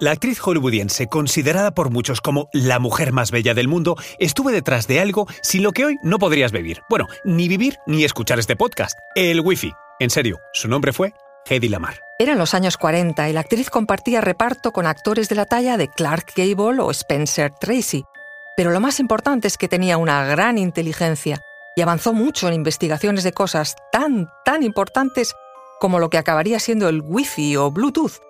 La actriz hollywoodiense, considerada por muchos como la mujer más bella del mundo, estuvo detrás de algo sin lo que hoy no podrías vivir. Bueno, ni vivir ni escuchar este podcast. El Wi-Fi. En serio, su nombre fue Hedy Lamar. Eran los años 40 y la actriz compartía reparto con actores de la talla de Clark Gable o Spencer Tracy. Pero lo más importante es que tenía una gran inteligencia y avanzó mucho en investigaciones de cosas tan, tan importantes como lo que acabaría siendo el Wi-Fi o Bluetooth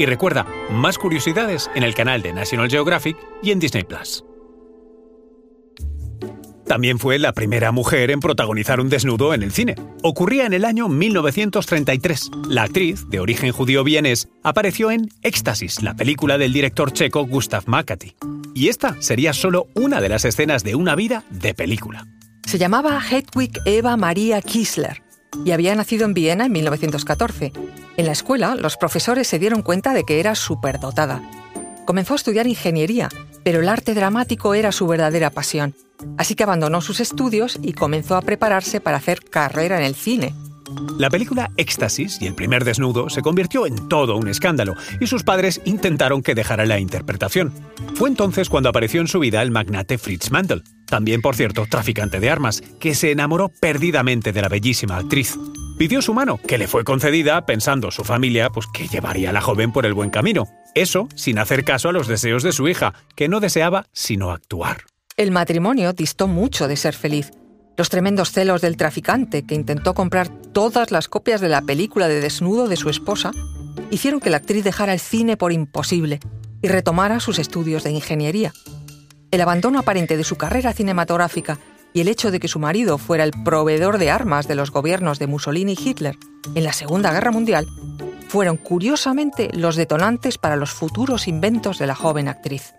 Y recuerda, más curiosidades en el canal de National Geographic y en Disney Plus. También fue la primera mujer en protagonizar un desnudo en el cine. Ocurría en el año 1933. La actriz, de origen judío vienés, apareció en Éxtasis, la película del director checo Gustav Makati. Y esta sería solo una de las escenas de una vida de película. Se llamaba Hedwig Eva Maria Kiesler y había nacido en Viena en 1914. En la escuela, los profesores se dieron cuenta de que era superdotada. Comenzó a estudiar ingeniería, pero el arte dramático era su verdadera pasión. Así que abandonó sus estudios y comenzó a prepararse para hacer carrera en el cine. La película Éxtasis y el primer desnudo se convirtió en todo un escándalo y sus padres intentaron que dejara la interpretación. Fue entonces cuando apareció en su vida el magnate Fritz Mandel, también por cierto traficante de armas, que se enamoró perdidamente de la bellísima actriz. Pidió su mano, que le fue concedida pensando su familia pues, que llevaría a la joven por el buen camino. Eso sin hacer caso a los deseos de su hija, que no deseaba sino actuar. El matrimonio distó mucho de ser feliz. Los tremendos celos del traficante, que intentó comprar todas las copias de la película de desnudo de su esposa, hicieron que la actriz dejara el cine por imposible y retomara sus estudios de ingeniería. El abandono aparente de su carrera cinematográfica y el hecho de que su marido fuera el proveedor de armas de los gobiernos de Mussolini y Hitler en la Segunda Guerra Mundial fueron curiosamente los detonantes para los futuros inventos de la joven actriz.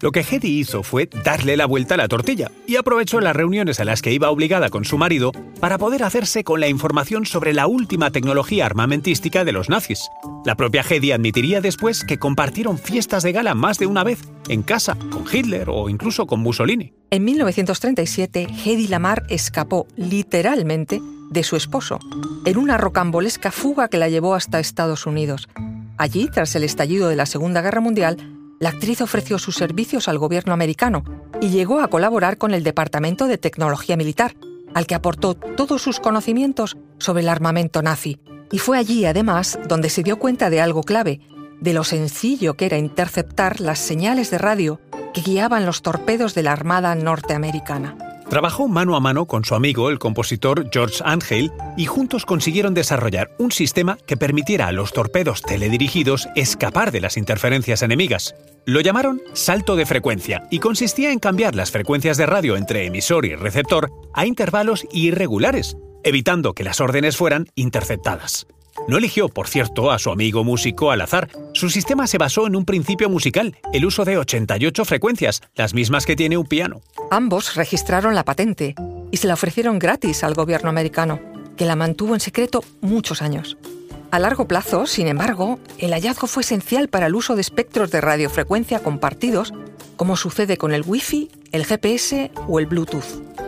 Lo que Hedy hizo fue darle la vuelta a la tortilla y aprovechó las reuniones a las que iba obligada con su marido para poder hacerse con la información sobre la última tecnología armamentística de los nazis. La propia Hedy admitiría después que compartieron fiestas de gala más de una vez, en casa, con Hitler o incluso con Mussolini. En 1937, Hedy Lamar escapó literalmente de su esposo en una rocambolesca fuga que la llevó hasta Estados Unidos. Allí, tras el estallido de la Segunda Guerra Mundial, la actriz ofreció sus servicios al gobierno americano y llegó a colaborar con el Departamento de Tecnología Militar, al que aportó todos sus conocimientos sobre el armamento nazi. Y fue allí, además, donde se dio cuenta de algo clave, de lo sencillo que era interceptar las señales de radio que guiaban los torpedos de la Armada norteamericana. Trabajó mano a mano con su amigo, el compositor George Angel, y juntos consiguieron desarrollar un sistema que permitiera a los torpedos teledirigidos escapar de las interferencias enemigas. Lo llamaron salto de frecuencia y consistía en cambiar las frecuencias de radio entre emisor y receptor a intervalos irregulares, evitando que las órdenes fueran interceptadas. No eligió, por cierto, a su amigo músico al azar. Su sistema se basó en un principio musical, el uso de 88 frecuencias, las mismas que tiene un piano. Ambos registraron la patente y se la ofrecieron gratis al gobierno americano, que la mantuvo en secreto muchos años. A largo plazo, sin embargo, el hallazgo fue esencial para el uso de espectros de radiofrecuencia compartidos, como sucede con el Wi-Fi, el GPS o el Bluetooth.